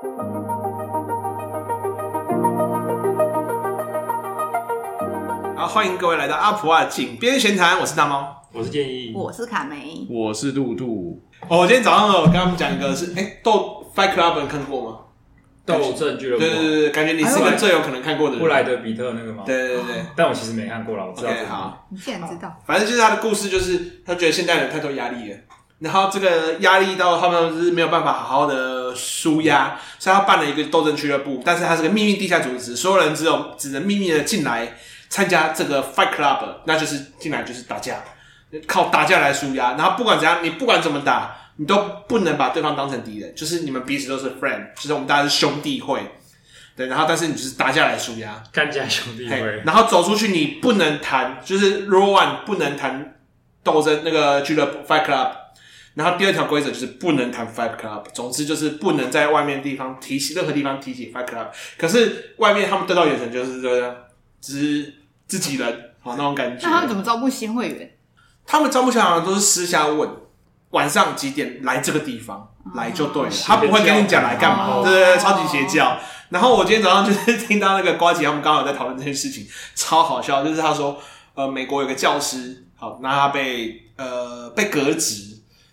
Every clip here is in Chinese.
好，欢迎各位来到阿普啊井边闲谈，我是大猫，我是建议，我是卡梅，我是杜杜。哦，我今天早上我跟他们讲一个是，哎，斗 Fight Club 看过吗？斗阵俱乐部，对对对，感觉你是个最有可能看过的人。布莱德比特那个吗？对对对，但我其实没看过啦，我知道。好，你竟然知道？反正就是他的故事，就是他觉得现代人太多压力了，然后这个压力到他们是没有办法好好的纾压，所以他办了一个斗争俱乐部，但是他是个秘密地下组织，所有人只有只能秘密的进来参加这个 Fight Club，那就是进来就是打架，靠打架来舒压，然后不管怎样，你不管怎么打，你都不能把对方当成敌人，就是你们彼此都是 friend，就是我们大家是兄弟会。对，然后但是你就是打架来输压，干架兄弟会。然后走出去，你不能谈，就是 Rule One 不能谈斗争那个俱乐部 Fight Club。然后第二条规则就是不能谈 Fight Club。总之就是不能在外面地方提起任何地方提起 Fight Club。可是外面他们对到眼神就是这样，只是自己人，好那种感觉。那他们怎么招募新会员？他们招募新会员都是私下问，晚上几点来这个地方，哦、来就对了，他不会跟你讲来干嘛，哦、对对对，超级邪教。然后我今天早上就是听到那个瓜姐他们刚好在讨论这件事情，超好笑。就是他说，呃，美国有个教师，好，那他被呃被革职，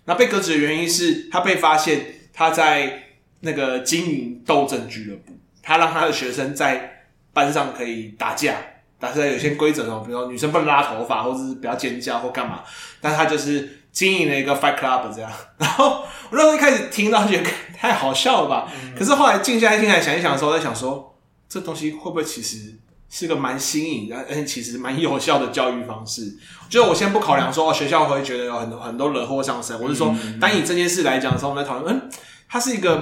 那被革职的原因是他被发现他在那个经营斗阵俱乐部，他让他的学生在班上可以打架，但是有些规则哦，比如说女生不能拉头发，或者是不要尖叫或干嘛，但他就是。经营了一个 Fight Club 这样，然后我那时候一开始听到觉得太好笑了吧，可是后来静下心来想一想的时候，在想说这东西会不会其实是个蛮新颖的，而且其实蛮有效的教育方式。就我先不考量说、哦、学校会觉得有很多很多惹祸上身，我是说，单以这件事来讲的时候，我们在讨论，嗯，它是一个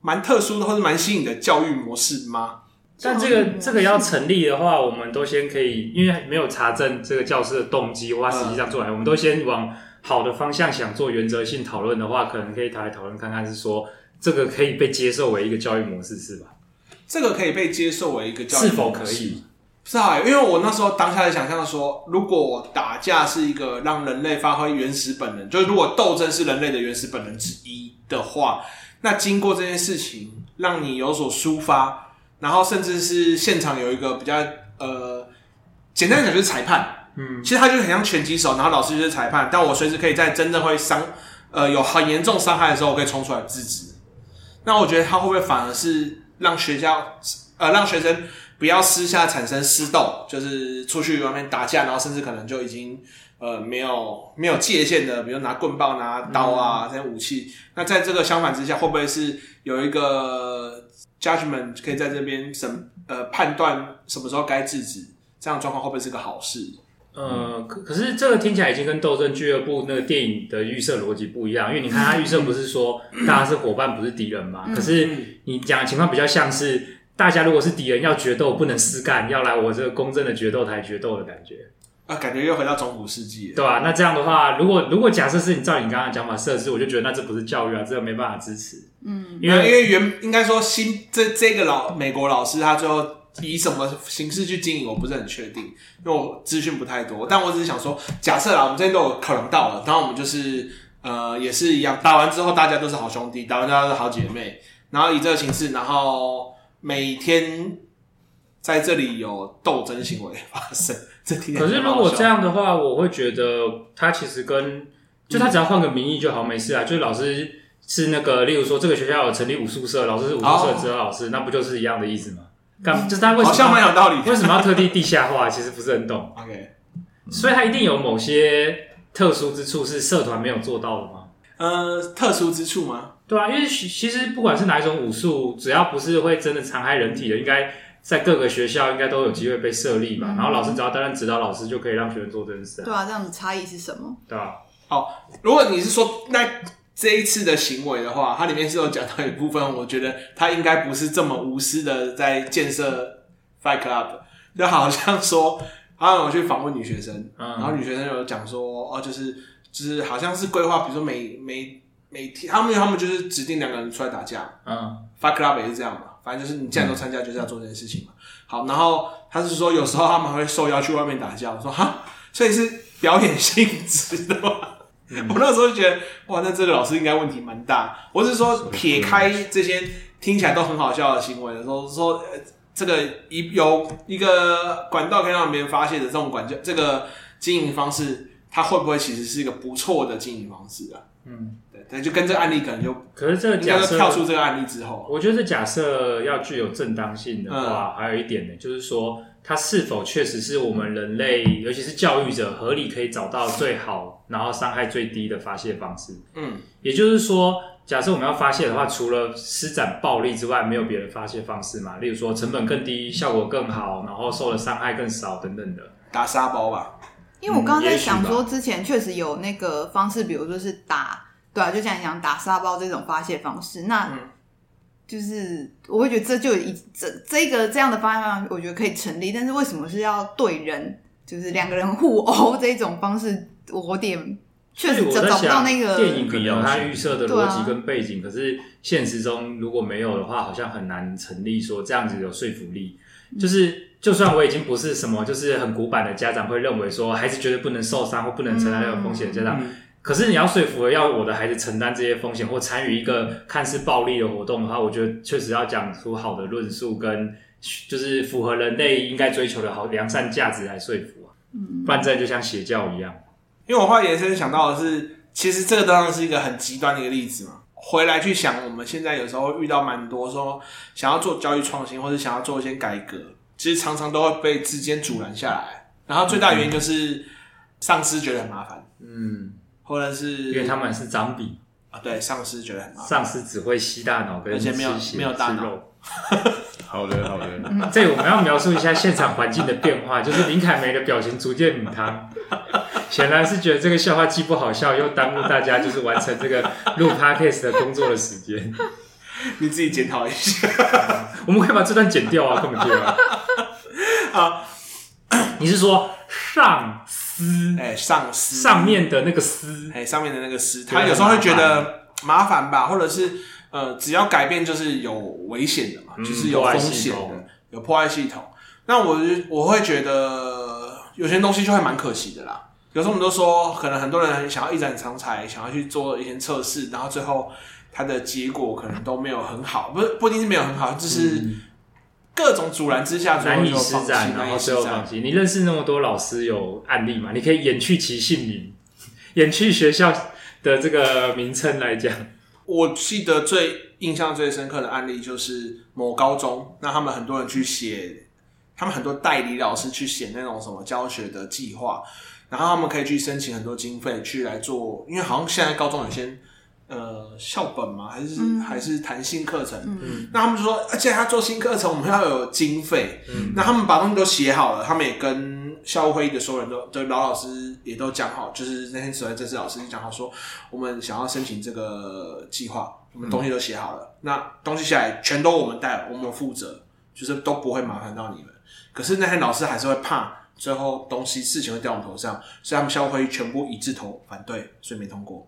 蛮特殊的或者蛮新颖的教育模式吗？但这个这个要成立的话，我们都先可以，因为没有查证这个教师的动机或他实际上做来，嗯、我们都先往。好的方向想做原则性讨论的话，可能可以讨来讨论看看，是说这个可以被接受为一个教育模式，是吧？这个可以被接受为一个教育是否可以？是啊，因为我那时候当下的想象说，如果打架是一个让人类发挥原始本能，就是如果斗争是人类的原始本能之一的话，那经过这件事情让你有所抒发，然后甚至是现场有一个比较呃，简单讲就是裁判。嗯，其实他就很像拳击手，然后老师就是裁判，但我随时可以在真正会伤，呃，有很严重伤害的时候，我可以冲出来制止。那我觉得他会不会反而是让学校，呃，让学生不要私下产生私斗，就是出去外面打架，然后甚至可能就已经呃没有没有界限的，比如拿棍棒、拿刀啊这些武器。那在这个相反之下，会不会是有一个 judgment 可以在这边审呃判断什么时候该制止？这样状况会不会是个好事？呃，可可是这个听起来已经跟斗争俱乐部那个电影的预设逻辑不一样，因为你看他预设不是说 大家是伙伴，不是敌人嘛？可是你讲的情况比较像是大家如果是敌人要决斗，不能私干，要来我这个公正的决斗台决斗的感觉啊，感觉又回到中古世纪，对吧、啊？那这样的话，如果如果假设是你照你刚刚讲法设置，我就觉得那这不是教育啊，这个没办法支持。嗯，因为因为原应该说新这这个老美国老师他最后。以什么形式去经营，我不是很确定，因为我资讯不太多。但我只是想说，假设啦，我们这边都有考量到了，然后我们就是呃，也是一样，打完之后大家都是好兄弟，打完之后都是好姐妹，然后以这个形式，然后每天在这里有斗争行为发生。这可是如果这样的话，我会觉得他其实跟就他只要换个名义就好，没事啊。就是老师是那个，例如说这个学校有成立武术社，老师是武术社指导老师，那不就是一样的意思吗？干就是他为什么好像蛮有道理，为什么要特地地下化？其实不是很懂。OK，所以他一定有某些特殊之处是社团没有做到的吗？呃，特殊之处吗？对啊，因为其实不管是哪一种武术，只要不是会真的残害人体的，应该在各个学校应该都有机会被设立吧。嗯、然后老师只要担任指导老师，就可以让学生做这件事。对啊，这样子差异是什么？对啊。好，如果你是说那。这一次的行为的话，它里面是有讲到一部分，我觉得他应该不是这么无私的在建设 Fight Club，就好像说，好像我去访问女学生，嗯、然后女学生有讲说，哦，就是就是好像是规划，比如说每每每天，他们他们就是指定两个人出来打架，嗯，Fight Club 也是这样嘛，反正就是你既然都参加，就是要做这件事情嘛。好，然后他是说有时候他们会受邀去外面打架，我说哈，所以是表演性质的吗？我那时候就觉得，哇，那这个老师应该问题蛮大。我是说，撇开这些听起来都很好笑的行为的时候，说呃这个一有一个管道可以让别人发泄的这种管教，这个经营方式，它会不会其实是一个不错的经营方式啊？嗯，对，但，就跟这个案例可能就，可是这个假设跳出这个案例之后，我觉得假设要具有正当性的话，嗯、还有一点呢，就是说它是否确实是我们人类，尤其是教育者合理可以找到最好，然后伤害最低的发泄方式。嗯，也就是说，假设我们要发泄的话，除了施展暴力之外，没有别的发泄方式嘛？例如说成本更低，效果更好，然后受的伤害更少等等的，打沙包吧。因为我刚刚在想说，之前确实有那个方式，比如说是打，对啊，就像你讲打沙包这种发泄方式，那就是我会觉得这就一这这个这样的方案，我觉得可以成立。但是为什么是要对人，就是两个人互殴这种方式，我有点确实找不到那个电影可能有它预设的逻辑跟背景，可是现实中如果没有的话，好像很难成立说这样子有说服力，就是。就算我已经不是什么，就是很古板的家长，会认为说孩子绝对不能受伤或不能承担这个风险的家长，嗯、可是你要说服要我的孩子承担这些风险或参与一个看似暴力的活动的话，我觉得确实要讲出好的论述跟就是符合人类应该追求的好良善价值来说服啊，嗯，不然这就像邪教一样。因为我后来延伸想到的是，其实这个当然是一个很极端的一个例子嘛。回来去想，我们现在有时候遇到蛮多说想要做教育创新或者想要做一些改革。其实常常都会被之间阻拦下来，然后最大原因就是上司觉得很麻烦，嗯，或者是因为他们是长笔啊，对，上司觉得很麻烦，上司只会吸大脑，跟而且没有没有大脑。好的，好的。这我们要描述一下现场环境的变化，就是林凯梅的表情逐渐母汤，显然是觉得这个笑话既不好笑，又耽误大家就是完成这个录 podcast 的工作的时间。你自己检讨一下，我们可以把这段剪掉啊，根本就啊。啊，你是说上司？哎、欸，上司上面的那个司，哎、欸，上面的那个司，他有时候会觉得麻烦吧，或者是呃，只要改变就是有危险的嘛，嗯、就是有风险的，有破坏系统。那我我会觉得有些东西就会蛮可惜的啦。有时候我们都说，可能很多人想要一展长才，想要去做一些测试，然后最后他的结果可能都没有很好，不是不一定是没有很好，就是。嗯各种阻拦之下，难以施展，然后最后放弃。你认识那么多老师有案例吗？你可以掩去其姓名，掩去学校的这个名称来讲。我记得最印象最深刻的案例就是某高中，那他们很多人去写，他们很多代理老师去写那种什么教学的计划，然后他们可以去申请很多经费去来做，因为好像现在高中有些。呃，校本吗？还是、嗯、还是弹新课程？嗯、那他们就说，而且他做新课程，我们要有经费。嗯、那他们把东西都写好了，他们也跟校务会议的所有人都，就老老师也都讲好，就是那天所谓正式老师就讲好说，我们想要申请这个计划，我们东西都写好了，嗯、那东西下来全都我们带，我们负责，就是都不会麻烦到你们。可是那天老师还是会怕最后东西事情会掉我们头上，所以他们校务会议全部一致投反对，所以没通过。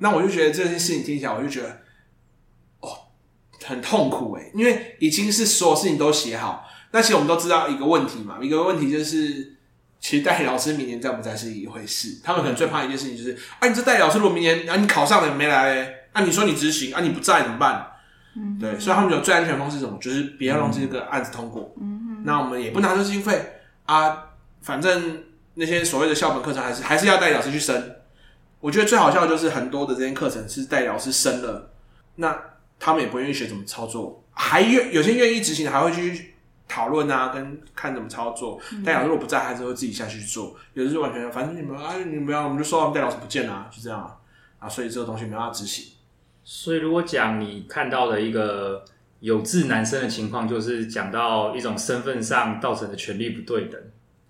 那我就觉得这件事情听起来，我就觉得哦，很痛苦诶，因为已经是所有事情都写好。那其实我们都知道一个问题嘛，一个问题就是，其实代理老师明年在不在是一回事。他们可能最怕一件事情就是，啊，你这代理老师如果明年啊你考上了没来，啊你说你执行啊你不在怎么办？嗯，对，所以他们有最安全的方式是什么？就是不要让这个案子通过。嗯，那我们也不拿这经费啊，反正那些所谓的校本课程还是还是要代理老师去升。我觉得最好笑的就是很多的这些课程是代理老师升了，那他们也不愿意学怎么操作，还愿有些愿意执行的还会去讨论啊，跟看怎么操作。代理老师如果不在，还是会自己下去做。有的是完全反正你们啊，你们不要，我们就说我们代理老师不见了，就这样啊。啊，所以这个东西没办法执行。所以如果讲你看到的一个有志男生的情况，就是讲到一种身份上造成的权利不对等。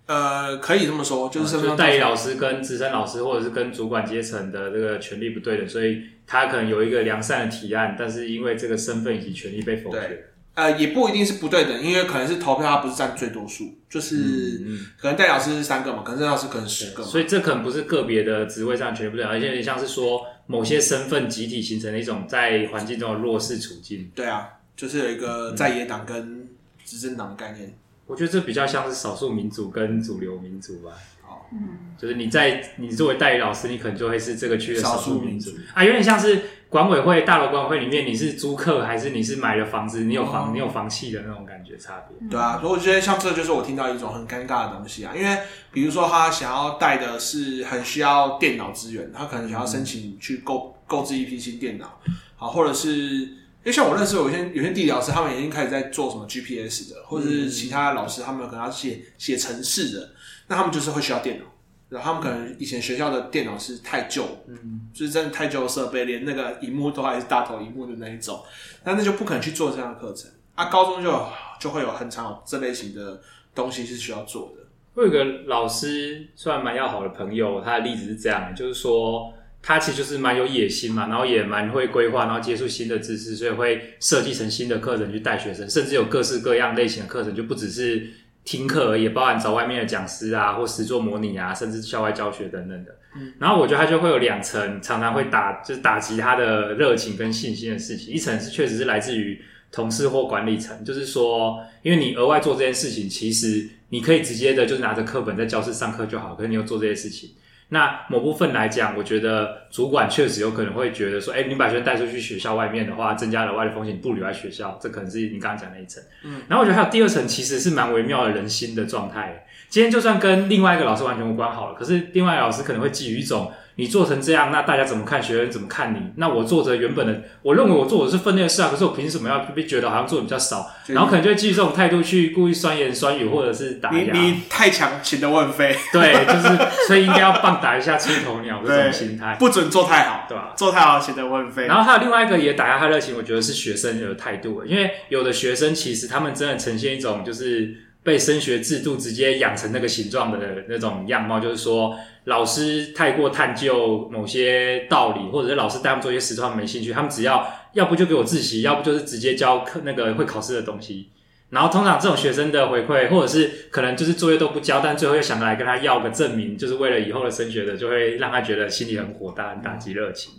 呃，可以这么说，就是说代理老师跟资深老师，或者是跟主管阶层的这个权利不对等，所以他可能有一个良善的提案，但是因为这个身份以及权利被否决。呃，也不一定是不对等，因为可能是投票他不是占最多数，就是、嗯嗯、可能代理老师是三个嘛，可能资深老师可能十个嘛，所以这可能不是个别的职位上权力不对等，而且有点像是说某些身份集体形成的一种在环境中的弱势处境。对啊，就是有一个在野党跟执政党的概念。我觉得这比较像是少数民族跟主流民族吧。哦，嗯，就是你在你作为代理老师，你可能就会是这个区的少数民族。啊，有点像是管委会大楼管委会里面，你是租客还是你是买了房子，你有房、哦、你有房契的那种感觉差别。对啊，所以我觉得像这就是我听到一种很尴尬的东西啊，因为比如说他想要带的是很需要电脑资源，他可能想要申请去购购置一批新电脑，好，或者是因为像我认识有些有些地理老师，他们已经开始在做什么 GPS 的，或者是其他老师，他们可能要写写程式的，那他们就是会需要电脑。然后他们可能以前学校的电脑是太旧，嗯，就是真的太旧的设备，连那个荧幕都还是大头荧幕的那一种，那那就不可能去做这样的课程。啊，高中就就会有很常这类型的东西是需要做的。我有个老师，算蛮要好的朋友，他的例子是这样的，就是说他其实就是蛮有野心嘛，然后也蛮会规划，然后接触新的知识，所以会设计成新的课程去带学生，甚至有各式各样类型的课程，就不只是。听课而已，也包含找外面的讲师啊，或实作模拟啊，甚至校外教学等等的。嗯，然后我觉得他就会有两层，常常会打，就是打击他的热情跟信心的事情。一层是确实是来自于同事或管理层，就是说，因为你额外做这件事情，其实你可以直接的，就是拿着课本在教室上课就好，可是你又做这些事情。那某部分来讲，我觉得主管确实有可能会觉得说，哎，你把学生带出去学校外面的话，增加额外的风险，不留在学校，这可能是你刚刚讲那一层。嗯，然后我觉得还有第二层，其实是蛮微妙的人心的状态。今天就算跟另外一个老师完全无关好了，可是另外一个老师可能会基于一种。你做成这样，那大家怎么看？学生怎么看你？那我做着原本的，我认为我做的是分内的事啊，可是我凭什么要被觉得好像做的比较少？然后可能就会基于这种态度去故意酸言酸语，或者是打压。你你太强，请的问飞。对，就是所以应该要棒打一下出头鸟这种心态，不准做太好，对吧？做太好，请的问飞。然后还有另外一个也打压他热情，我觉得是学生的态度，因为有的学生其实他们真的呈现一种就是。被升学制度直接养成那个形状的那种样貌，就是说老师太过探究某些道理，或者是老师带他们做一些实作，他们没兴趣，他们只要要不就给我自习，要不就是直接教课那个会考试的东西。然后通常这种学生的回馈，或者是可能就是作业都不交，但最后又想来跟他要个证明，就是为了以后的升学的，就会让他觉得心里很火大，很打击热情。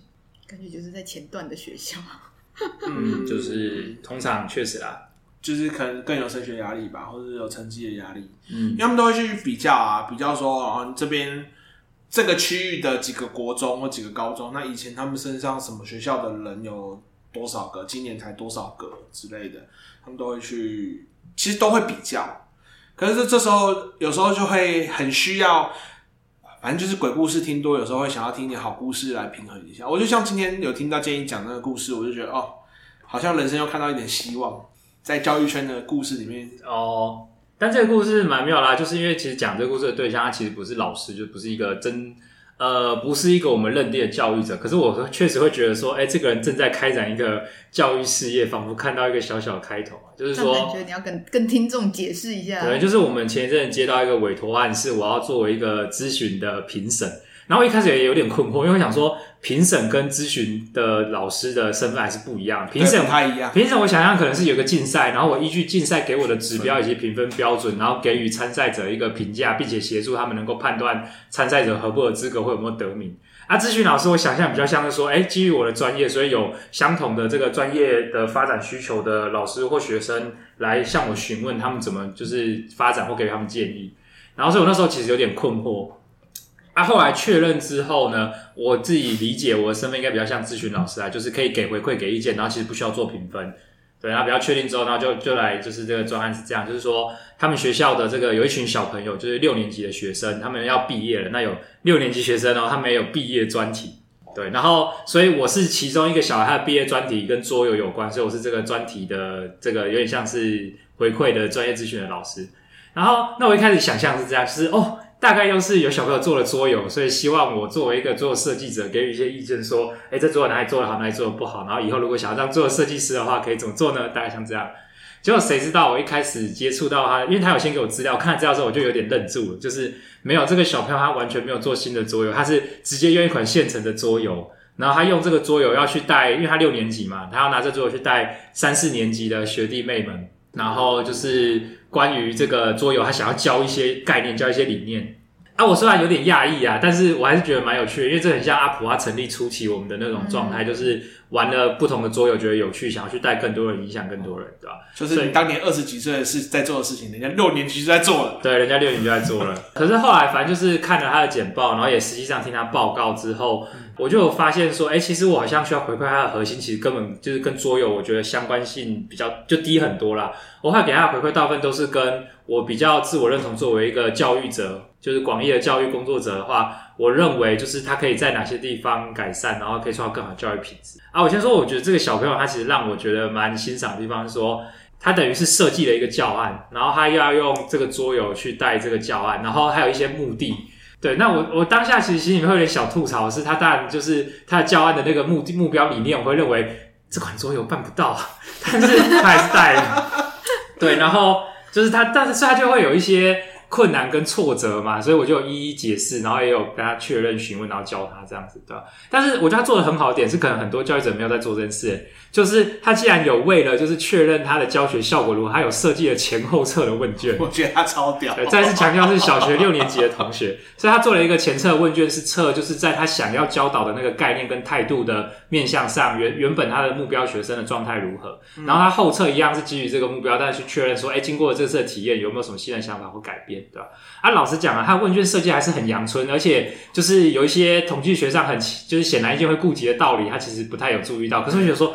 感觉就是在前段的学校，嗯，就是通常确实啦。就是可能更有升学压力吧，或者是有成绩的压力，嗯，因为他们都会去比较啊，比较说啊，你这边这个区域的几个国中或几个高中，那以前他们身上什么学校的人有多少个，今年才多少个之类的，他们都会去，其实都会比较。可是这时候有时候就会很需要，反正就是鬼故事听多，有时候会想要听点好故事来平衡一下。我就像今天有听到建议讲那个故事，我就觉得哦，好像人生又看到一点希望。在教育圈的故事里面哦，但这个故事蛮妙啦，就是因为其实讲这个故事的对象，他其实不是老师，就不是一个真呃，不是一个我们认定的教育者。可是我确实会觉得说，哎、欸，这个人正在开展一个教育事业，仿佛看到一个小小的开头，就是说，感觉你要跟跟听众解释一下。对，就是我们前一阵接到一个委托案，是我要作为一个咨询的评审。然后一开始也有点困惑，因为我想说评审跟咨询的老师的身份还是不一样。评审不太一样。评审我想象可能是有个竞赛，然后我依据竞赛给我的指标以及评分标准，然后给予参赛者一个评价，并且协助他们能够判断参赛者合不合资格，或有没有得名。啊，咨询老师我想象比较像是说，哎，基于我的专业，所以有相同的这个专业的发展需求的老师或学生来向我询问他们怎么就是发展或给他们建议。然后所以我那时候其实有点困惑。啊，后来确认之后呢，我自己理解我的身份应该比较像咨询老师啊，就是可以给回馈、给意见，然后其实不需要做评分。对，然后比较确定之后，然后就就来就是这个专案是这样，就是说他们学校的这个有一群小朋友，就是六年级的学生，他们要毕业了，那有六年级学生哦，他们也有毕业专题。对，然后所以我是其中一个小孩，他的毕业专题跟桌游有关，所以我是这个专题的这个有点像是回馈的专业咨询的老师。然后那我一开始想象是这样，就是哦。大概又是有小朋友做了桌游，所以希望我作为一个桌游设计者，给予一些意见，说，诶，这桌游哪里做得好，哪里做得不好。然后以后如果想要当桌游设计师的话，可以怎么做呢？大概像这样。结果谁知道我一开始接触到他，因为他有先给我资料，看了资料之后我就有点愣住了，就是没有这个小朋友，他完全没有做新的桌游，他是直接用一款现成的桌游，然后他用这个桌游要去带，因为他六年级嘛，他要拿这桌游去带三四年级的学弟妹们。然后就是关于这个桌游，他想要教一些概念，教一些理念。啊，我虽然有点讶异啊，但是我还是觉得蛮有趣的，因为这很像阿普他成立初期我们的那种状态，嗯、就是玩了不同的桌游，觉得有趣，想要去带更多人，影响更多人，对吧？就是你当年二十几岁的事在做的事情，人家六年级就在做了。对，人家六年级就在做了。可是后来，反正就是看了他的简报，然后也实际上听他报告之后，嗯、我就有发现说，哎、其实我好像需要回馈他的核心，其实根本就是跟桌游，我觉得相关性比较就低很多啦。我会给他的回馈大部分都是跟我比较自我认同，作为一个教育者，就是广义的教育工作者的话，我认为就是他可以在哪些地方改善，然后可以创造更好的教育品质啊。我先说，我觉得这个小朋友他其实让我觉得蛮欣赏的地方是说。他等于是设计了一个教案，然后他又要用这个桌游去带这个教案，然后还有一些目的。对，那我我当下其实心里面会有点小吐槽，是他当然就是他的教案的那个目的目标理念，我会认为这款桌游办不到，但是他还是带了。对，然后就是他，但是它就会有一些。困难跟挫折嘛，所以我就一一解释，然后也有跟他确认询问，然后教他这样子，对吧？但是我觉得他做的很好的点是，可能很多教育者没有在做这件事，就是他既然有为了就是确认他的教学效果如何，他有设计了前后册的问卷。我觉得他超屌。对，再次强调是小学六年级的同学，所以他做了一个前测问卷，是测就是在他想要教导的那个概念跟态度的面向上，原原本他的目标学生的状态如何，然后他后测一样是基于这个目标，但是去确认说，哎，经过这次的体验，有没有什么新的想法或改变？对吧？啊，老实讲啊，他问卷设计还是很阳春，而且就是有一些统计学上很就是显而易见会顾及的道理，他其实不太有注意到。可是我觉得说，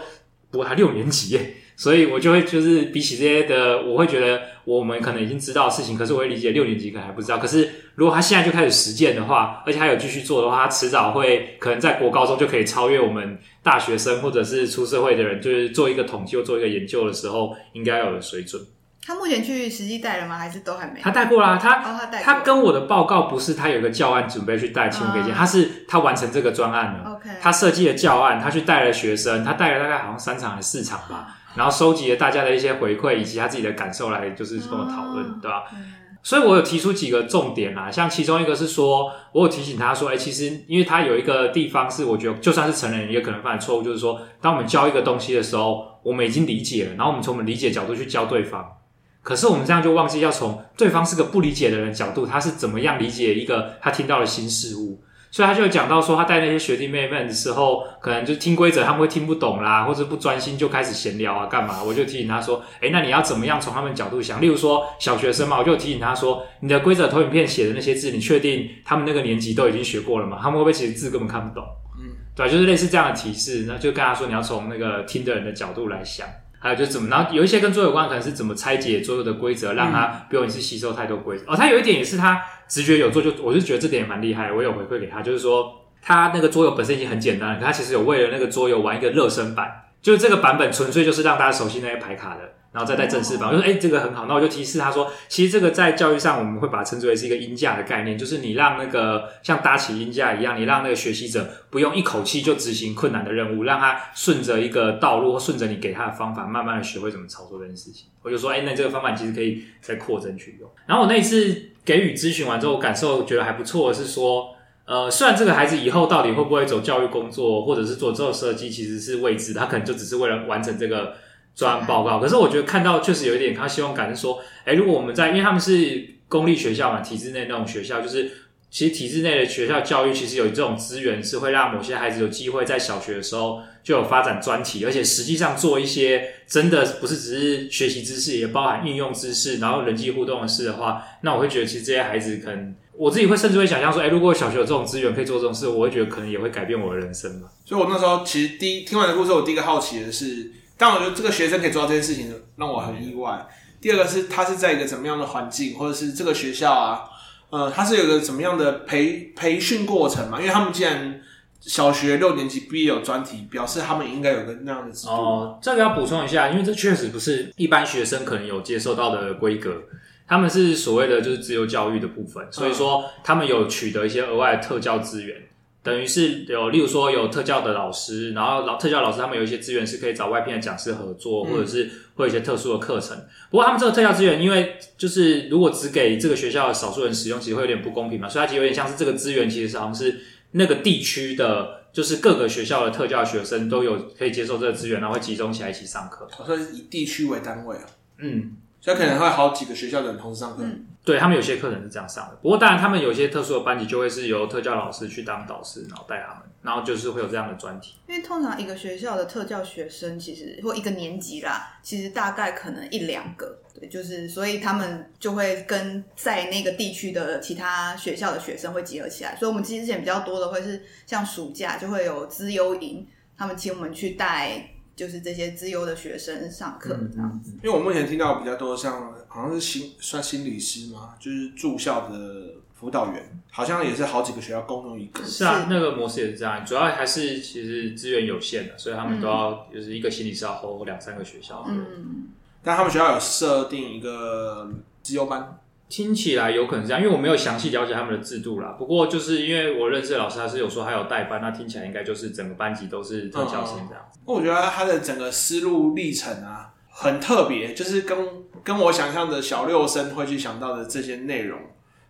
不过他六年级耶，所以我就会就是比起这些的，我会觉得我们可能已经知道的事情，可是我会理解六年级可能还不知道。可是如果他现在就开始实践的话，而且还有继续做的话，他迟早会可能在国高中就可以超越我们大学生或者是出社会的人，就是做一个统计或做一个研究的时候应该有的水准。他目前去实际带了吗？还是都还没？他带过啦，他、哦、他带。他跟我的报告不是他有一个教案准备去带亲子课件，他是他完成这个专案了。OK，他设计了教案，他去带了学生，他带了大概好像三场还是四场吧，然后收集了大家的一些回馈以及他自己的感受来，就是跟我讨论，哦、对吧？嗯、所以我有提出几个重点啦，像其中一个是说，我有提醒他说，哎、欸，其实因为他有一个地方是我觉得就算是成人也可能犯的错误，就是说，当我们教一个东西的时候，我们已经理解了，然后我们从我们理解角度去教对方。可是我们这样就忘记要从对方是个不理解的人角度，他是怎么样理解一个他听到的新事物？所以他就讲到说，他带那些学弟妹们的时候，可能就听规则他们会听不懂啦，或者不专心就开始闲聊啊，干嘛？我就提醒他说，诶，那你要怎么样从他们角度想？例如说小学生嘛，我就提醒他说，你的规则投影片写的那些字，你确定他们那个年级都已经学过了吗？他们会不会其实字根本看不懂？嗯，对，就是类似这样的提示，那就跟他说，你要从那个听的人的角度来想。还有就是怎么，然后有一些跟桌游有关，可能是怎么拆解桌游的规则，让他不用一次吸收太多规则。哦，他有一点也是他直觉有做，就我就觉得这点也蛮厉害。我有回馈给他，就是说他那个桌游本身已经很简单了，可他其实有为了那个桌游玩一个热身版，就是这个版本纯粹就是让大家熟悉那些牌卡的。然后再带正式版，我就说，哎，这个很好。那我就提示他说，其实这个在教育上，我们会把它称之为是一个音架的概念，就是你让那个像搭起音架一样，你让那个学习者不用一口气就执行困难的任务，让他顺着一个道路或顺着你给他的方法，慢慢的学会怎么操作这件事情。我就说，哎，那这个方法其实可以再扩增去用。然后我那一次给予咨询完之后，我感受觉得还不错是说，呃，虽然这个孩子以后到底会不会走教育工作，或者是做之后设计，其实是未知，他可能就只是为了完成这个。专案报告，可是我觉得看到确实有一点他希望感是说，哎，如果我们在，因为他们是公立学校嘛，体制内那种学校，就是其实体制内的学校教育其实有这种资源，是会让某些孩子有机会在小学的时候就有发展专题，而且实际上做一些真的不是只是学习知识，也包含应用知识，然后人际互动的事的话，那我会觉得其实这些孩子可能我自己会甚至会想象说，哎，如果小学有这种资源可以做这种事，我会觉得可能也会改变我的人生嘛。所以我那时候其实第一听完的故事，我第一个好奇的是。但我觉得这个学生可以做到这件事情，让我很意外。第二个是他是在一个怎么样的环境，或者是这个学校啊，呃，他是有个怎么样的培培训过程嘛？因为他们既然小学六年级毕业有专题，表示他们应该有个那样的制度。哦，这个要补充一下，因为这确实不是一般学生可能有接受到的规格，他们是所谓的就是自由教育的部分，所以说他们有取得一些额外的特教资源。等于是有，例如说有特教的老师，然后老特教老师他们有一些资源是可以找外聘的讲师合作，或者是会有一些特殊的课程。不过他们这个特教资源，因为就是如果只给这个学校的少数人使用，其实会有点不公平嘛，所以它其实有点像是这个资源其实好像是那个地区的，就是各个学校的特教学生都有可以接受这个资源，然后会集中起来一起上课。我说是以地区为单位啊。嗯。所以可能会好几个学校的人同时上课。嗯对，他们有些课程是这样上的，不过当然他们有些特殊的班级就会是由特教老师去当导师，然后带他们，然后就是会有这样的专题。因为通常一个学校的特教学生，其实或一个年级啦，其实大概可能一两个，对，就是所以他们就会跟在那个地区的其他学校的学生会结合起来。所以我们之前比较多的会是像暑假就会有资优营，他们请我们去带。就是这些资优的学生上课这样子，因为我目前听到比较多像好像是心算心理师嘛，就是住校的辅导员，好像也是好几个学校共用一个。是啊，那个模式也是这样，主要还是其实资源有限的，所以他们都要就是一个心理师要 hold 两三个学校。嗯，但他们学校有设定一个资优班。听起来有可能这样，因为我没有详细了解他们的制度啦。不过就是因为我认识的老师，他是有说他有带班，那听起来应该就是整个班级都是特教生这样子。嗯，我觉得他的整个思路历程啊，很特别，就是跟跟我想象的小六生会去想到的这些内容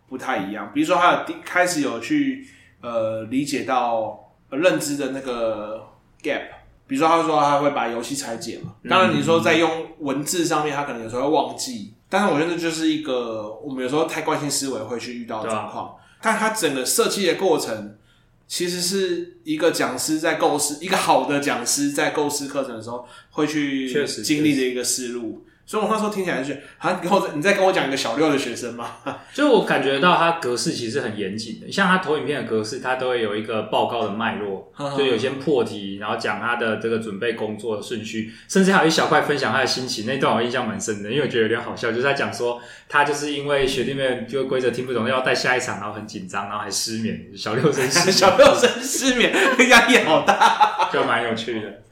不太一样。比如说，他有开始有去呃理解到认知的那个 gap。比如说，他说他会把游戏拆解嘛。当然，你说在用文字上面，他可能有时候会忘记。但是我觉得这就是一个我们有时候太惯性思维会去遇到的状况。但它整个设计的过程，其实是一个讲师在构思，一个好的讲师在构思课程的时候会去经历的一个思路。所以我那时候听起来就是，好像跟我你再跟我讲一个小六的学生嘛，就我感觉到他格式其实很严谨的，像他投影片的格式，他都会有一个报告的脉络，就有些破题，然后讲他的这个准备工作的顺序，甚至还有一小块分享他的心情，那段我印象蛮深的，因为我觉得有点好笑，就是他讲说他就是因为学弟妹就规则听不懂，要带下一场，然后很紧张，然后还失眠，小六生失 小六生失眠，压力好大，就蛮有趣的。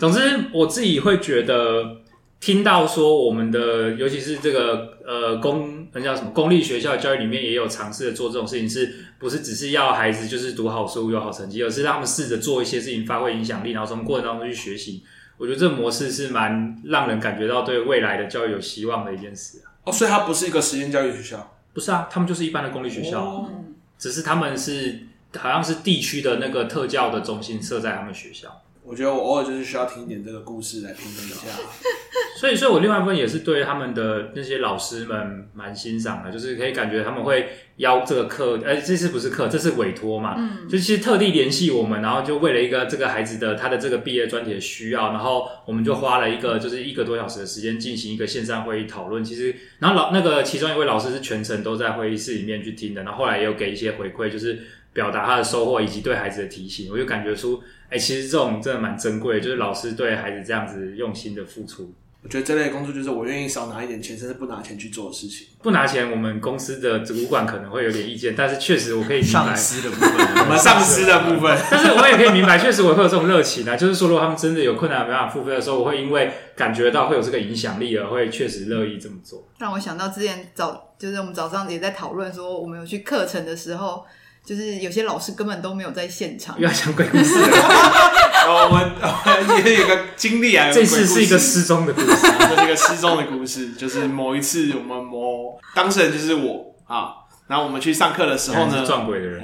总之，我自己会觉得。听到说我们的，尤其是这个呃公，那叫什么公立学校的教育里面也有尝试着做这种事情，是不是只是要孩子就是读好书有好成绩，而是让他们试着做一些事情，发挥影响力，然后从过程当中去学习。我觉得这个模式是蛮让人感觉到对未来的教育有希望的一件事啊。哦，所以它不是一个实验教育学校？不是啊，他们就是一般的公立学校，哦、只是他们是好像是地区的那个特教的中心设在他们学校。我觉得我偶尔就是需要听一点这个故事来评论一下。所以，所以我另外一部分也是对他们的那些老师们蛮欣赏的，就是可以感觉他们会邀这个课，哎、欸，这次不是课，这是委托嘛，嗯，就其实特地联系我们，然后就为了一个这个孩子的他的这个毕业专题的需要，然后我们就花了一个就是一个多小时的时间进行一个线上会议讨论。其实，然后老那个其中一位老师是全程都在会议室里面去听的，然后后来也有给一些回馈，就是表达他的收获以及对孩子的提醒。我就感觉出，哎、欸，其实这种真的蛮珍贵的，就是老师对孩子这样子用心的付出。我觉得这类工作就是我愿意少拿一点钱，甚至不拿钱去做的事情。不拿钱，我们公司的主管可能会有点意见，但是确实我可以明白上司的部分，我们上司的部分。但是我也可以明白，确实我会有这种热情啊，就是说，如果他们真的有困难没办法付费的时候，我会因为感觉到会有这个影响力而会确实乐意这么做。让我想到之前早，就是我们早上也在讨论说，我们有去课程的时候。就是有些老师根本都没有在现场，又要讲鬼故事了。哦，我们也有个经历啊，这次是一个失踪的故事，这是一个失踪的故事。就是某一次，我们某当事人就是我啊，然后我们去上课的时候呢，撞鬼的人，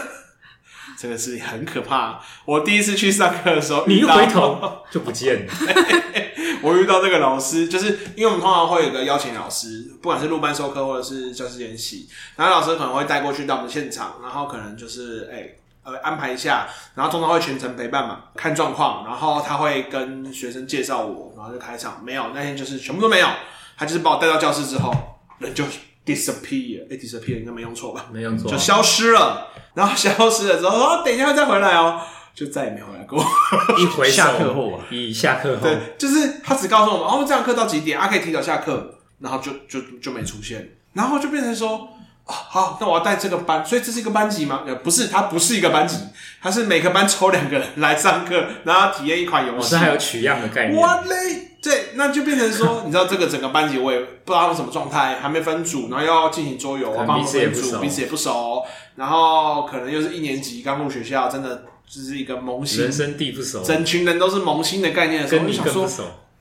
这个是很可怕。我第一次去上课的时候，你一回头就不见了。我遇到这个老师，就是因为我们通常会有个邀请老师，不管是录班授课或者是教师研习，然后老师可能会带过去到我们现场，然后可能就是哎、欸、呃安排一下，然后通常会全程陪伴嘛，看状况，然后他会跟学生介绍我，然后就开场。没有那天就是全部都没有，他就是把我带到教室之后，人就 disappear，哎、欸、disappear 应该没用错吧？没用错，就消失了。然后消失了之后，哦，等一下再回来哦。就再也没有来过。一回下课后啊，一下课后，对，就是他只告诉我们，哦，这堂课到几点啊？可以提早下课，然后就就就没出现，然后就变成说，啊，好，那我要带这个班，所以这是一个班级吗？呃，不是，他不是一个班级，他是每个班抽两个人来上课，然后体验一款游戏。这还有取样的概念。哇嘞，对，那就变成说，你知道这个整个班级我也不知道他们什么状态，还没分组，然后要进行桌游，我帮他们分组，彼此也不熟，然后可能又是一年级刚入学校，真的。就是一个萌新，人生地不熟，整群人都是萌新的概念的时候，就想说，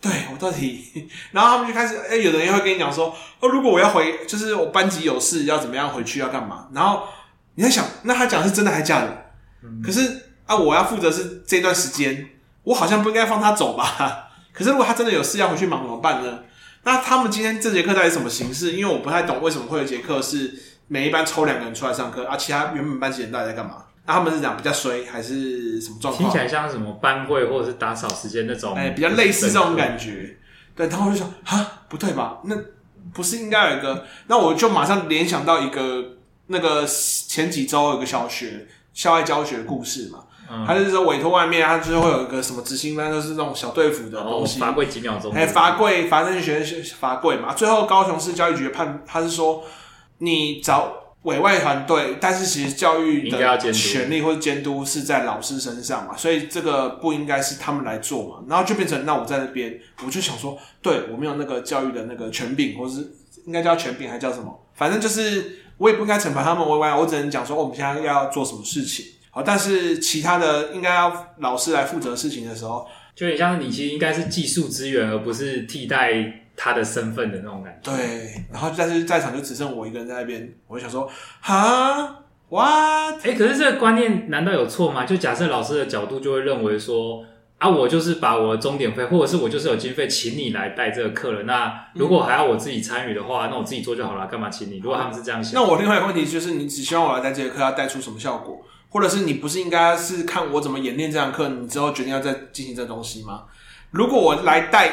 对我到底，然后他们就开始，哎、欸，有的人会跟你讲说，哦，如果我要回，就是我班级有事要怎么样回去要干嘛？然后你在想，那他讲是真的还是假的？嗯、可是啊，我要负责是这段时间，我好像不应该放他走吧？可是如果他真的有事要回去忙怎么办呢？那他们今天这节课到底什么形式？因为我不太懂为什么会有节课是每一班抽两个人出来上课，啊，其他原本班级人到底在干嘛？那他们是讲比较衰还是什么状况？听起来像什么班会或者是打扫时间那种，哎、欸，比较类似这种感觉。对，然后我就说啊，不对吧？那不是应该有一个？那我就马上联想到一个那个前几周有个小学校外教学故事嘛。嗯、他就是说委托外面，他就是会有一个什么执行班，就是那种小队服的东西，罚跪几秒钟。哎，罚跪，罚那些学生罚跪嘛。最后高雄市教育局判，他是说你找委外团队，但是其实教育的权利或者监督是在老师身上嘛，所以这个不应该是他们来做嘛。然后就变成那我在那边，我就想说，对我没有那个教育的那个权柄，或是应该叫权柄，还叫什么？反正就是我也不应该惩罚他们委外，我只能讲说我们现在要做什么事情。好，但是其他的应该要老师来负责事情的时候，就很像是你其实应该是技术资源，而不是替代他的身份的那种感觉。对，然后但是在场就只剩我一个人在那边，我就想说，哈，what？哎、欸，可是这个观念难道有错吗？就假设老师的角度就会认为说，啊，我就是把我的钟点费，或者是我就是有经费请你来带这个课了，那如果还要我自己参与的话，那我自己做就好了，干嘛请你？如果他们是这样想，那我另外一个问题就是，你只希望我来带这个课要带出什么效果？或者是你不是应该是看我怎么演练这堂课，你之后决定要再进行这东西吗？如果我来带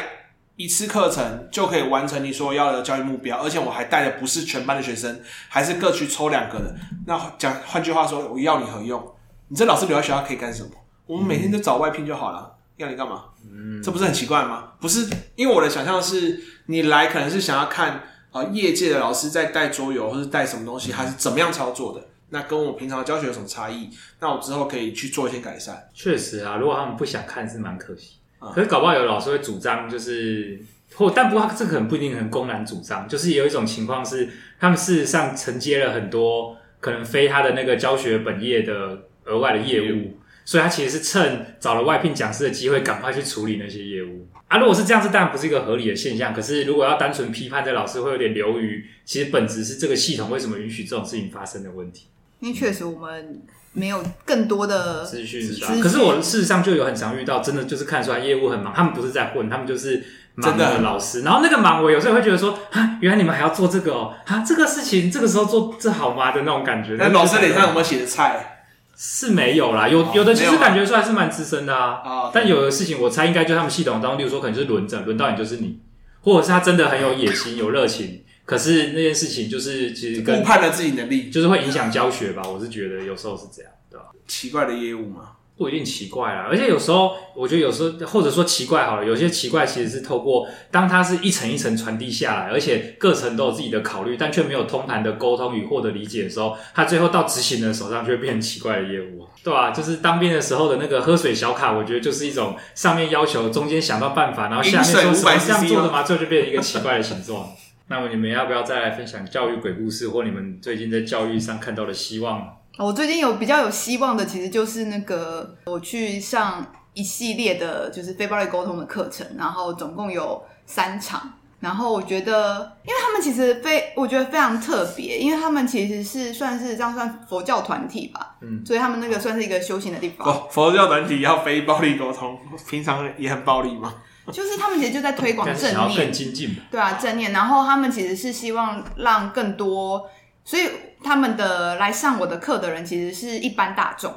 一次课程就可以完成你所要的教育目标，而且我还带的不是全班的学生，还是各区抽两个的，那讲换句话说，我要你何用？你这老师留在学校可以干什么？我们每天都找外聘就好了，要你干嘛？嗯，这不是很奇怪吗？不是，因为我的想象是你来可能是想要看啊、呃，业界的老师在带桌游或是带什么东西，还是怎么样操作的。那跟我平常的教学有什么差异？那我之后可以去做一些改善。确实啊，如果他们不想看是蛮可惜。嗯、可是搞不好有老师会主张，就是或但不过这可能不一定很公然主张，就是有一种情况是，他们事实上承接了很多可能非他的那个教学本业的额外的业务，嗯、所以他其实是趁找了外聘讲师的机会，赶快去处理那些业务。啊，如果是这样子，当然不是一个合理的现象。可是如果要单纯批判这老师，会有点流于其实本质是这个系统为什么允许这种事情发生的问题。因为确实我们没有更多的资讯，可是我事实上就有很常遇到，真的就是看出来业务很忙，他们不是在混，他们就是忙的老师。然后那个忙，我有时候会觉得说，啊，原来你们还要做这个哦，啊，这个事情这个时候做这好吗的那种感觉。那老师脸上有没有写的菜？是没有啦，有有的其实感觉出来是蛮资深的啊。啊，但有的事情我猜应该就他们系统当中，例如说可能就是轮着，轮到你就是你，或者是他真的很有野心、有热情。可是那件事情就是其实跟误判了自己能力，就是会影响教学吧？我是觉得有时候是这样，对吧？奇怪的业务嘛？不一定奇怪啦，而且有时候我觉得有时候或者说奇怪好了，有些奇怪其实是透过当它是一层一层传递下来，而且各层都有自己的考虑，但却没有通盘的沟通与获得理解的时候，它最后到执行人手上就会变成奇怪的业务，对吧？就是当兵的时候的那个喝水小卡，我觉得就是一种上面要求，中间想到办法，然后下面说什么这样做的嘛，最后就变成一个奇怪的形状。那么你们要不要再来分享教育鬼故事，或你们最近在教育上看到的希望？我最近有比较有希望的，其实就是那个我去上一系列的，就是非暴力沟通的课程，然后总共有三场。然后我觉得，因为他们其实非我觉得非常特别，因为他们其实是算是这样算佛教团体吧，嗯，所以他们那个算是一个修行的地方。哦，佛教团体要非暴力沟通，平常也很暴力吗？就是他们其实就在推广正念，更精进。对啊，正念。然后他们其实是希望让更多，所以他们的来上我的课的人其实是一般大众，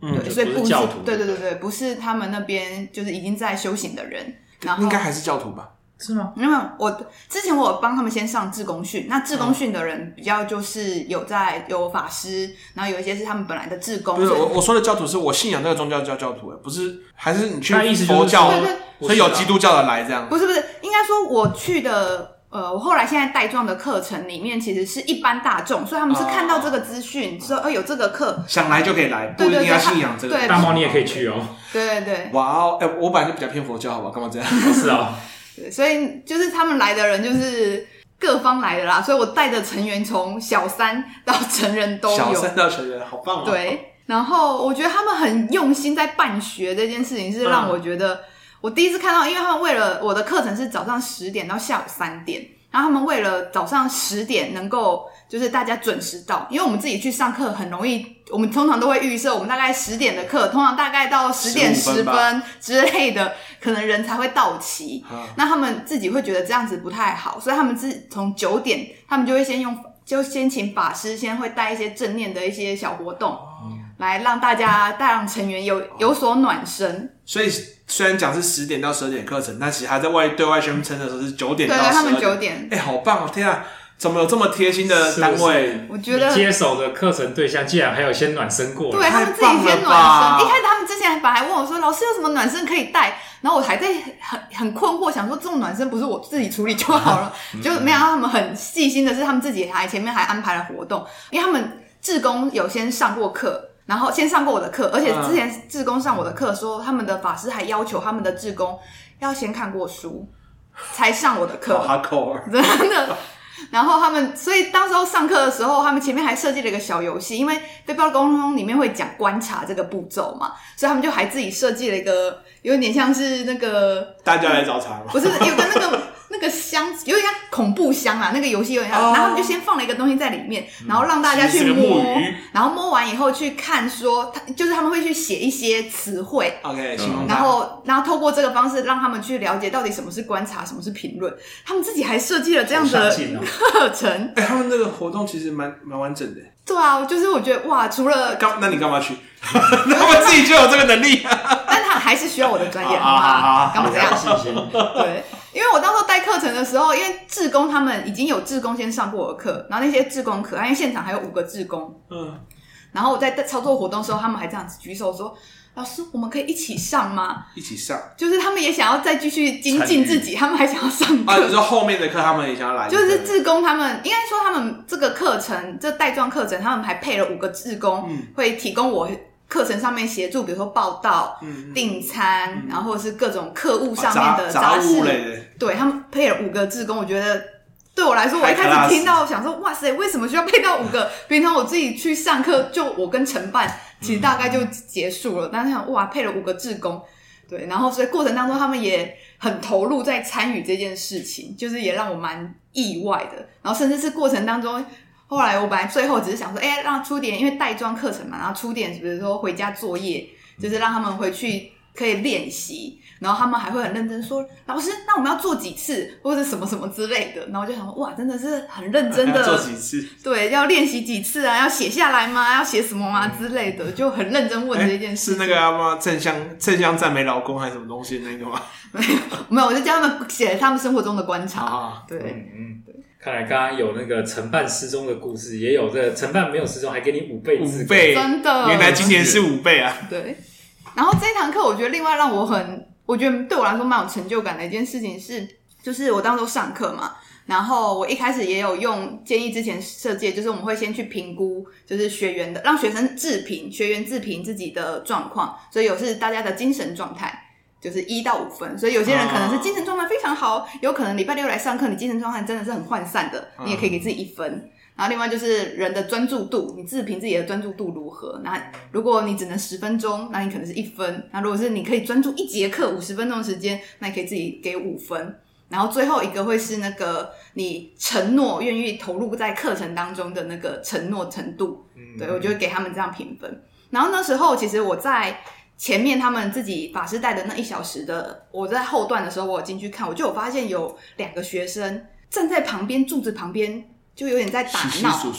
嗯，对，所以不是，对对对对，不是他们那边就是已经在修行的人，然后应该还是教徒吧。是吗？因为，我之前我有帮他们先上志工训，那志工训的人比较就是有在有法师，然后有一些是他们本来的志工。不是我我说的教徒是我信仰这个宗教叫教徒，不是还是你去佛教，对对，所以有基督教的来这样。不是不是，应该说我去的，呃，我后来现在带状的课程里面其实是一般大众，所以他们是看到这个资讯说，呃，有这个课，想来就可以来，不一定要信仰这个。大猫你也可以去哦。对对对。哇哦，哎，我本来就比较偏佛教，好吧？干嘛这样？是啊。所以就是他们来的人就是各方来的啦，所以我带的成员从小三到成人都有，小三到成人，好棒哦！对，然后我觉得他们很用心在办学这件事情，是让我觉得我第一次看到，因为他们为了我的课程是早上十点到下午三点，然后他们为了早上十点能够就是大家准时到，因为我们自己去上课很容易，我们通常都会预设我们大概十点的课，通常大概到十点十分之类的，可能人才会到齐。那他们自己会觉得这样子不太好，所以他们自从九点，他们就会先用，就先请法师先会带一些正念的一些小活动，来让大家带让成员有有所暖身。所以。虽然讲是十点到十二点课程，但其实还在外对外宣称的时候是九点到十二点。对，他们九点。哎、欸，好棒哦！天啊，怎么有这么贴心的单位？是是我觉得接手的课程对象竟然还有先暖身过。对，他们自己先暖身。一开始他们之前本来问我说：“老师有什么暖身可以带？”然后我还在很很困惑，想说这种暖身不是我自己处理就好了？就没想到他们很细心的是，他们自己还前面还安排了活动，因为他们志工有先上过课。然后先上过我的课，而且之前志工上我的课说，他们的法师还要求他们的志工要先看过书，才上我的课。好扣啊！真的。然后他们，所以当时候上课的时候，他们前面还设计了一个小游戏，因为背包沟通里面会讲观察这个步骤嘛，所以他们就还自己设计了一个，有点像是那个大家来找茬嘛，不是有个那个。那个箱子有点像恐怖箱啊，那个游戏有点像，然后他们就先放了一个东西在里面，然后让大家去摸，然后摸完以后去看说，他就是他们会去写一些词汇，OK，然后然后透过这个方式让他们去了解到底什么是观察，什么是评论，他们自己还设计了这样的 课程，哎，他们那个活动其实蛮蛮完整的，对啊，就是我觉得哇，除了干，那你干嘛去？那我自己就有这个能力，但他还是需要我的专业嘛，干嘛这样？对。因为我当时带课程的时候，因为志工他们已经有志工先上过我的课，然后那些志工可爱，因为现场还有五个志工，嗯，然后我在操作活动的时候，他们还这样子举手说：“老师，我们可以一起上吗？”一起上，就是他们也想要再继续精进自己，他们还想要上课。啊，就是说后面的课他们也想要来，就是志工他们应该说他们这个课程这带状课程，他们还配了五个志工，嗯，会提供我。课程上面协助，比如说报道、嗯、订餐，嗯、然后或者是各种课务上面的杂事，的对他们配了五个志工，我觉得对我来说，我一开始听到想说，哇塞，为什么需要配到五个？平常我自己去上课，就我跟承办，其实大概就结束了。嗯、但是想，哇，配了五个志工，对，然后所以过程当中，他们也很投入在参与这件事情，就是也让我蛮意外的。然后甚至是过程当中。后来我本来最后只是想说，哎、欸，让出点，因为带妆课程嘛，然后出点，比如说回家作业，就是让他们回去可以练习，然后他们还会很认真说，老师，那我们要做几次，或者什么什么之类的。然后我就想说，哇，真的是很认真的做几次，对，要练习几次啊，要写下来吗？要写什么吗之类的，就很认真问这件事、欸。是那个要吗？正向正向赞美老公还是什么东西那个吗？没有，没有，我就叫他们写他们生活中的观察。啊、对，嗯，对。看来刚刚有那个承办失踪的故事，也有这个承办没有失踪，还给你五倍，五倍，真的，原来今年是五倍啊！对。然后这一堂课，我觉得另外让我很，我觉得对我来说蛮有成就感的一件事情是，就是我当时上课嘛，然后我一开始也有用建议之前设计，就是我们会先去评估，就是学员的，让学生自评，学员自评自己的状况，所以有是大家的精神状态。就是一到五分，所以有些人可能是精神状态非常好，有可能礼拜六来上课，你精神状态真的是很涣散的，你也可以给自己一分。嗯、然后另外就是人的专注度，你自评自己的专注度如何？那如果你只能十分钟，那你可能是一分。那如果是你可以专注一节课五十分钟的时间，那你可以自己给五分。然后最后一个会是那个你承诺愿意投入在课程当中的那个承诺程度。嗯、对，我就会给他们这样评分。然后那时候其实我在。前面他们自己法师带的那一小时的，我在后段的时候，我进去看，我就有发现有两个学生站在旁边柱子旁边，就有点在打闹，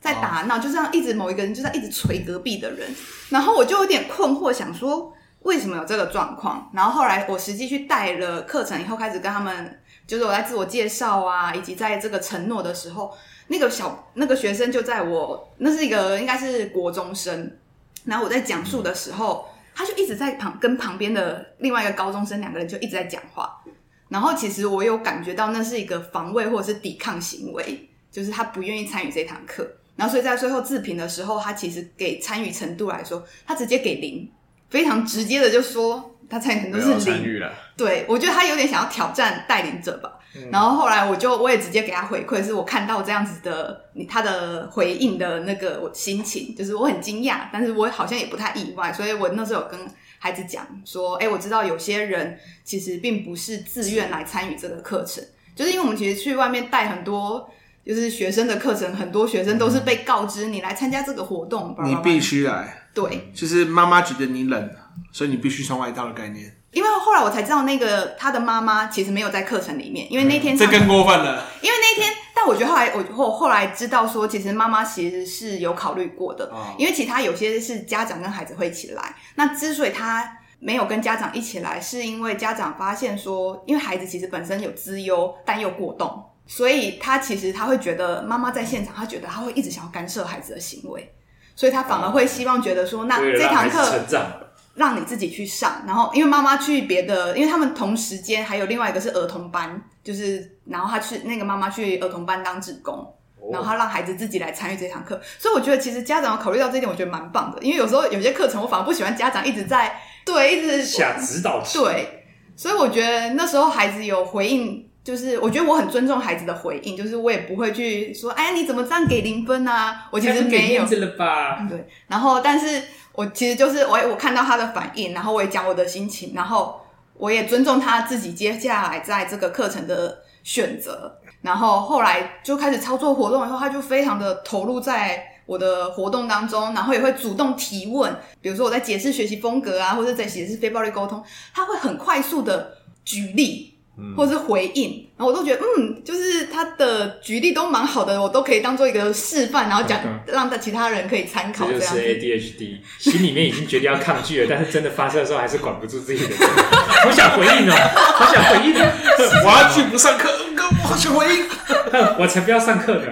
在打闹，就这样一直某一个人就在一直捶隔壁的人，然后我就有点困惑，想说为什么有这个状况？然后后来我实际去带了课程以后，开始跟他们，就是我在自我介绍啊，以及在这个承诺的时候，那个小那个学生就在我，那是一个应该是国中生，然后我在讲述的时候。他就一直在旁跟旁边的另外一个高中生两个人就一直在讲话，然后其实我有感觉到那是一个防卫或者是抵抗行为，就是他不愿意参与这堂课，然后所以在最后自评的时候，他其实给参与程度来说，他直接给零，非常直接的就说他参与程度是零。对，我觉得他有点想要挑战带领者吧。然后后来我就我也直接给他回馈，是我看到这样子的他的回应的那个我心情，就是我很惊讶，但是我好像也不太意外，所以我那时候有跟孩子讲说，哎，我知道有些人其实并不是自愿来参与这个课程，就是因为我们其实去外面带很多就是学生的课程，很多学生都是被告知你来参加这个活动，你必须来。对，就是妈妈觉得你冷，所以你必须穿外套的概念。因为后来我才知道，那个他的妈妈其实没有在课程里面，因为那天、嗯、这更过分了。因为那天，但我觉得后来我后后来知道说，其实妈妈其实是有考虑过的，哦、因为其他有些是家长跟孩子会一起来。那之所以他没有跟家长一起来，是因为家长发现说，因为孩子其实本身有资优，但又过动，所以他其实他会觉得妈妈在现场，他觉得他会一直想要干涉孩子的行为，所以他反而会希望觉得说，那这堂课。让你自己去上，然后因为妈妈去别的，因为他们同时间还有另外一个是儿童班，就是然后他去那个妈妈去儿童班当志工，哦、然后他让孩子自己来参与这堂课，所以我觉得其实家长要考虑到这一点，我觉得蛮棒的，因为有时候有些课程我反而不喜欢家长一直在对一直下指导，对，所以我觉得那时候孩子有回应，就是我觉得我很尊重孩子的回应，就是我也不会去说，哎呀你怎么这样给零分啊？我其实没有，了吧？对，然后但是。我其实就是我，我看到他的反应，然后我也讲我的心情，然后我也尊重他自己接下来在这个课程的选择。然后后来就开始操作活动以后，他就非常的投入在我的活动当中，然后也会主动提问，比如说我在解释学习风格啊，或者在解释非暴力沟通，他会很快速的举例。或者是回应，然后我都觉得，嗯，就是他的举例都蛮好的，我都可以当做一个示范，然后讲，让他其他人可以参考。这就是 ADHD，心里面已经决定要抗拒了，但是真的发生的时候还是管不住自己的。好想回应哦，好想回应，我要去不上课，哥，我好想回应，我才不要上课呢。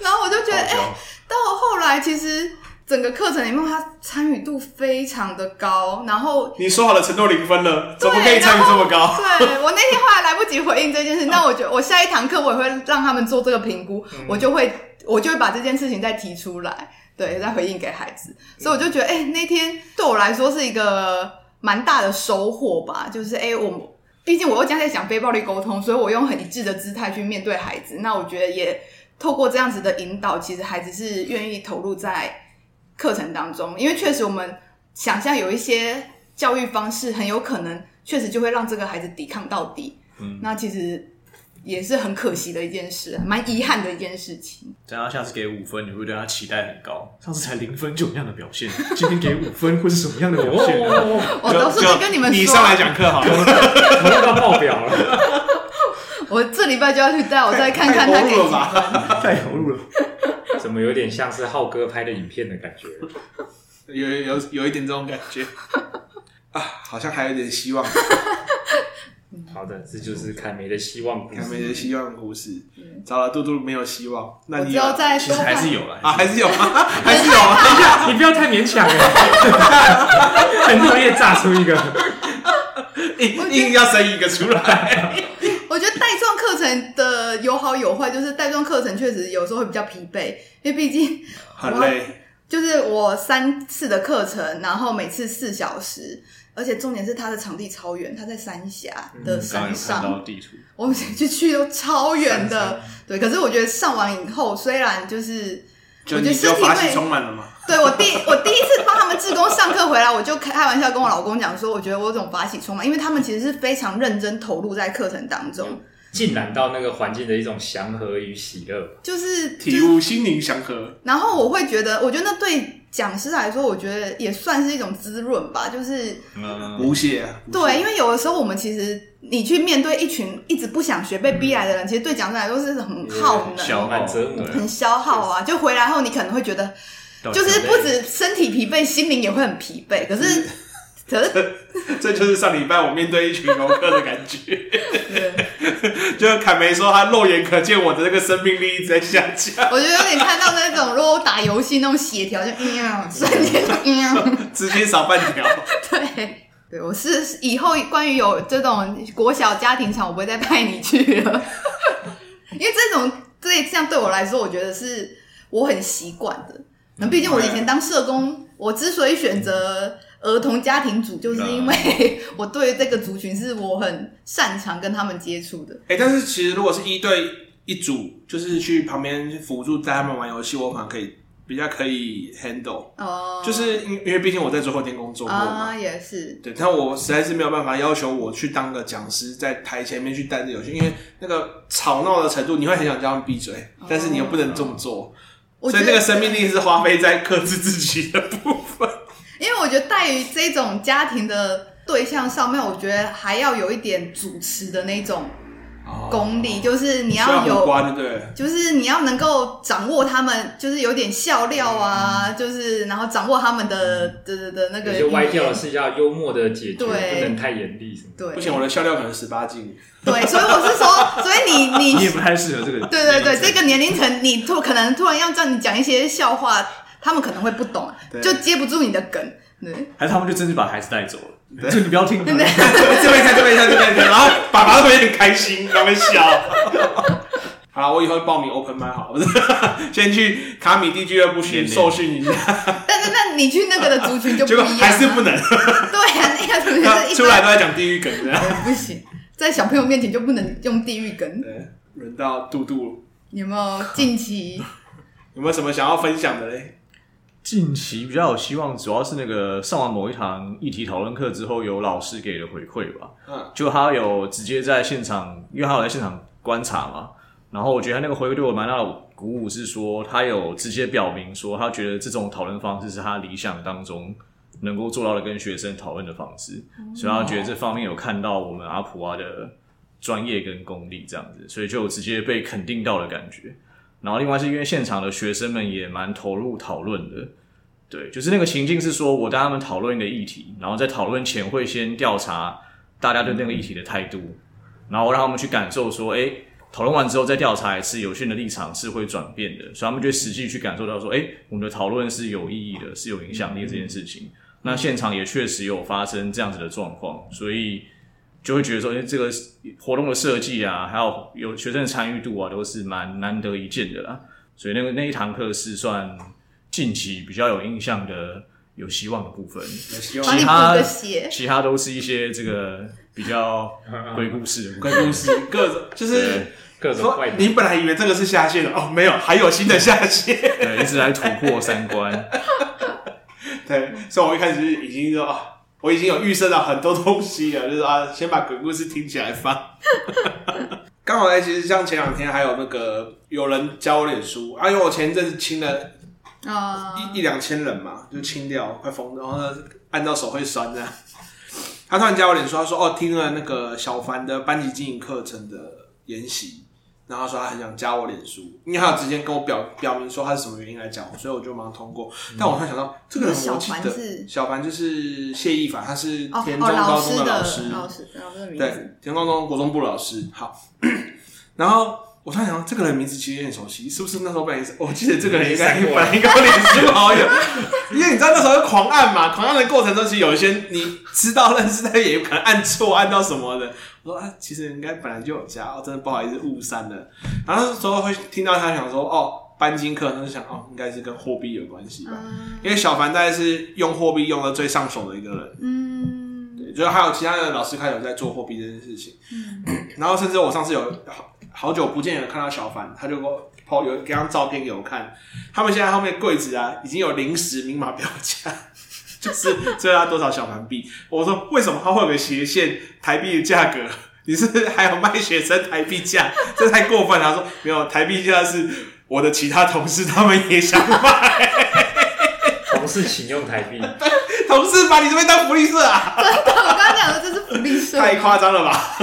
然后我就觉得，哎、欸，到后来其实。整个课程里面，他参与度非常的高。然后你说好了承诺零分了，怎么可以参与这么高？对，我那天后来来不及回应这件事，那我觉得我下一堂课我也会让他们做这个评估，嗯、我就会我就会把这件事情再提出来，对，再回应给孩子。所以我就觉得，哎、欸，那天对我来说是一个蛮大的收获吧。就是，哎、欸，我毕竟我又将在讲非暴力沟通，所以我用很一致的姿态去面对孩子。那我觉得也透过这样子的引导，其实孩子是愿意投入在。课程当中，因为确实我们想象有一些教育方式，很有可能确实就会让这个孩子抵抗到底。嗯，那其实也是很可惜的一件事，蛮遗憾的一件事情。这样下次给五分，你会对他期待很高。上次才零分就有这样的表现，今天给五分会是什么样的表现？我都是在跟你们说，你上来讲课好了，我都要爆表了。我这礼拜就要去带，我再看看他给几分。太投入了。怎么有点像是浩哥拍的影片的感觉？有有有一点这种感觉啊，好像还有点希望。好的，这就是凯梅的希望故事。凯梅的希望故事，糟了，嘟嘟没有希望。那你要再其实还是有了啊，还是有？还是有啊！等一下，你不要太勉强哎，很多也炸出一个，硬硬要生一个出来。我觉得带状课程的有好有坏，就是带状课程确实有时候会比较疲惫，因为毕竟很累。就是我三次的课程，然后每次四小时，而且重点是它的场地超远，它在三峡的山上。地图我们去去都超远的，对。可是我觉得上完以后，虽然就是就我觉得身体会充满了嘛。对，我第我第一次帮他们志工上课回来，我就开玩笑跟我老公讲说，我觉得我有种法喜充满，因为他们其实是非常认真投入在课程当中，浸染到那个环境的一种祥和与喜乐，就是体悟心灵祥和。然后我会觉得，我觉得那对讲师来说，我觉得也算是一种滋润吧，就是嗯，无懈。对，因为有的时候我们其实你去面对一群一直不想学、被逼来的人，其实对讲师来说是很耗能、很消耗啊。就回来后，你可能会觉得。就是不止身体疲惫，心灵也会很疲惫。可是，可是这就是上礼拜我面对一群游客的感觉。就凯梅说，他肉眼可见我的这个生命力一直在下降。我觉得有点看到那种，如果我打游戏那种血条，就嗯，瞬间嗯，直接少半条。对，对我是以后关于有这种国小家庭场，我不会再派你去了，因为这种这样对我来说，我觉得是我很习惯的。那毕竟我以前当社工，我之所以选择儿童家庭组，就是因为 我对这个族群是我很擅长跟他们接触的。哎、欸，但是其实如果是一对一组，就是去旁边辅助带他们玩游戏，我可能可以比较可以 handle。哦，就是因因为毕竟我在最后天工作过嘛，啊，也是，对，但我实在是没有办法要求我去当个讲师，在台前面去带着游戏，因为那个吵闹的程度，你会很想叫他们闭嘴，但是你又不能这么做，我所以那个生命力是花费在克制自己的部分。因为我觉得带于这种家庭的对象上面，我觉得还要有一点主持的那种。功力就是你要有，要对，就是你要能够掌握他们，就是有点笑料啊，嗯、就是然后掌握他们的的的的那个。有些歪掉的是要幽默的解决，不能太严厉什么。对，不行，我的笑料可能十八禁。对，所以我是说，所以你你你也不太适合这个。对对对，这个年龄层，你突可能突然要叫你讲一些笑话，他们可能会不懂，就接不住你的梗。对，还是他们就真是把孩子带走了。就你不要听，这边看，这边看，这边看，然后爸爸会很开心，他们笑。好了，我以后报名 open mic 好了，先去卡米蒂俱乐部先受训一下。但是，那你去那个的族群就不一样，还是不能。对呀，那个族群出来都在讲地狱梗，这样不行，在小朋友面前就不能用地狱梗。对，轮到杜杜，有没有近期有没有什么想要分享的嘞？近期比较有希望，主要是那个上完某一堂议题讨论课之后，有老师给的回馈吧。嗯，就他有直接在现场，因为他有在现场观察嘛。然后我觉得他那个回馈对我蛮大的鼓舞，是说他有直接表明说，他觉得这种讨论方式是他理想当中能够做到的跟学生讨论的方式，嗯、所以他觉得这方面有看到我们阿普啊的专业跟功力这样子，所以就有直接被肯定到的感觉。然后另外是因为现场的学生们也蛮投入讨论的。对，就是那个情境是说，我带他们讨论一个议题，然后在讨论前会先调查大家对那个议题的态度，然后让他们去感受说，诶，讨论完之后再调查一次，有些人的立场是会转变的，所以他们就实际去感受到说，诶，我们的讨论是有意义的，是有影响力这件事情。那现场也确实有发生这样子的状况，所以就会觉得说，哎，这个活动的设计啊，还有有学生的参与度啊，都是蛮难得一见的啦。所以那个那一堂课是算。近期比较有印象的、有希望的部分，其他其他都是一些这个比较 鬼故事的鬼故事，各种就是各种怪。你本来以为这个是下线的哦，没有，还有新的下线，对，一直来突破三关。对，所以我一开始已经说啊，我已经有预设到很多东西了，就是啊，先把鬼故事听起来放。刚好呢，其实像前两天还有那个有人教我脸书，啊，因为我前一阵子清了。啊，一一两千人嘛，就清掉，快疯了，然后呢，按到手会酸的。他突然加我脸书，他说哦，听了那个小凡的班级经营课程的研习，然后他说他很想加我脸书，因为他有直接跟我表表明说他是什么原因来加我，所以我就马上通过。嗯、但我突然想到，这个人我记得，小凡就是谢一凡，他是田中高中的老师，老师，对，田中高中国中部老师。好，然后。我突然想到，这个人名字其实有点熟悉，是不是那时候本来是？我记得这个人应该本来应该脸书好友，因为你知道那时候狂按嘛，狂按的过程中，其实有一些你知道认识，但也有可能按错，按到什么的。我说啊，其实应该本来就有加，哦真的不好意思误删了。然后那时候会听到他想说，哦，搬金课，他就想哦，应该是跟货币有关系吧，嗯、因为小凡大概是用货币用的最上手的一个人。嗯，对，就是还有其他的老师开始有在做货币这件事情。嗯，然后甚至我上次有。好好久不见，有看到小凡，他就给我 po 有给张照片给我看。他们现在后面柜子啊，已经有临时明码标价，就是这要多少小盘币。我说为什么他会有个斜线台币的价格？你是还有卖学生台币价？这太过分了。他说没有台币价是我的其他同事他们也想买。同事请用台币，同事把你这边当福利社啊？真的，我刚刚讲的这是福利社，太夸张了吧？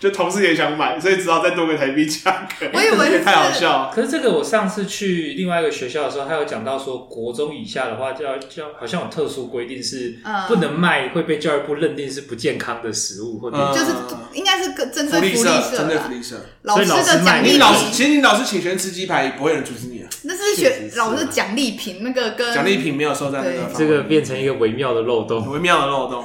就同事也想买，所以只好再多个台币价格。我以为也太好笑。可是这个我上次去另外一个学校的时候，他有讲到说，国中以下的话，就要就好像有特殊规定，是不能卖会被教育部认定是不健康的食物，或者就是应该是针对福利社，针对福利社。老师的奖励品，老师其实你老师请学生吃鸡排，也不会有人阻止你啊。那是学老师奖励品，那个跟奖励品没有收在那个，这个变成一个微妙的漏洞，微妙的漏洞。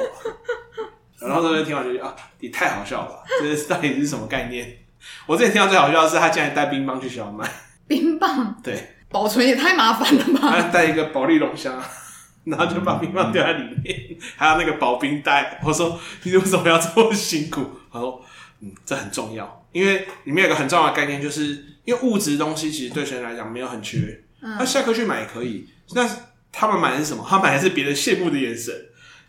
然后这边听完就觉得啊，你太好笑了吧，这是到底是什么概念？我之前听到最好笑的是，他竟然带冰棒去学校卖冰棒，对，保存也太麻烦了吧？他带一个保利龙箱，然后就把冰棒丢在里面，还有那个保冰袋。我说你为什么要这么辛苦？他说嗯，这很重要，因为里面有个很重要的概念，就是因为物质东西其实对学生来讲没有很缺，那下课去买也可以。那他们买的是什么？他买的是别人羡慕的眼神，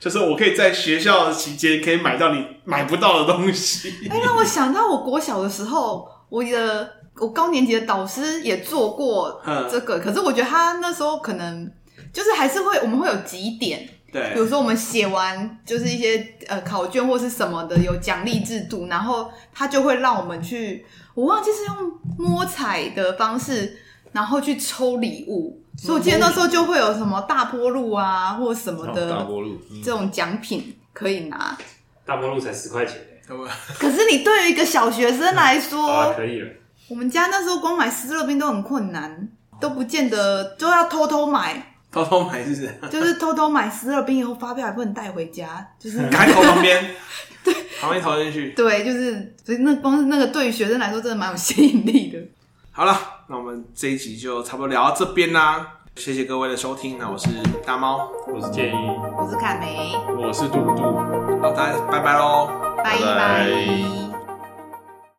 就是我可以在学校的期间可以买到你买不到的东西。哎、欸，让我想到我国小的时候，我的我高年级的导师也做过这个，可是我觉得他那时候可能就是还是会我们会有几点。对，比如说我们写完就是一些呃考卷或是什么的，有奖励制度，然后他就会让我们去，我忘记是用摸彩的方式，然后去抽礼物。所以我记得那时候就会有什么大波路啊，或什么的大波路这种奖品可以拿。大波路才十块钱，可是你对于一个小学生来说，啊，可以了。我们家那时候光买湿热冰都很困难，都不见得就要偷偷买。偷偷买是不是？就是偷偷买思乐冰，以后发票还不能带回家，就是 赶紧投旁边，对，旁边投进去。对，就是所以那光是那个对于学生来说，真的蛮有吸引力的。好了，那我们这一集就差不多聊到这边啦，谢谢各位的收听。那我是大猫，我是建议，我是凯梅，我是杜杜。好，大家拜拜喽，拜拜。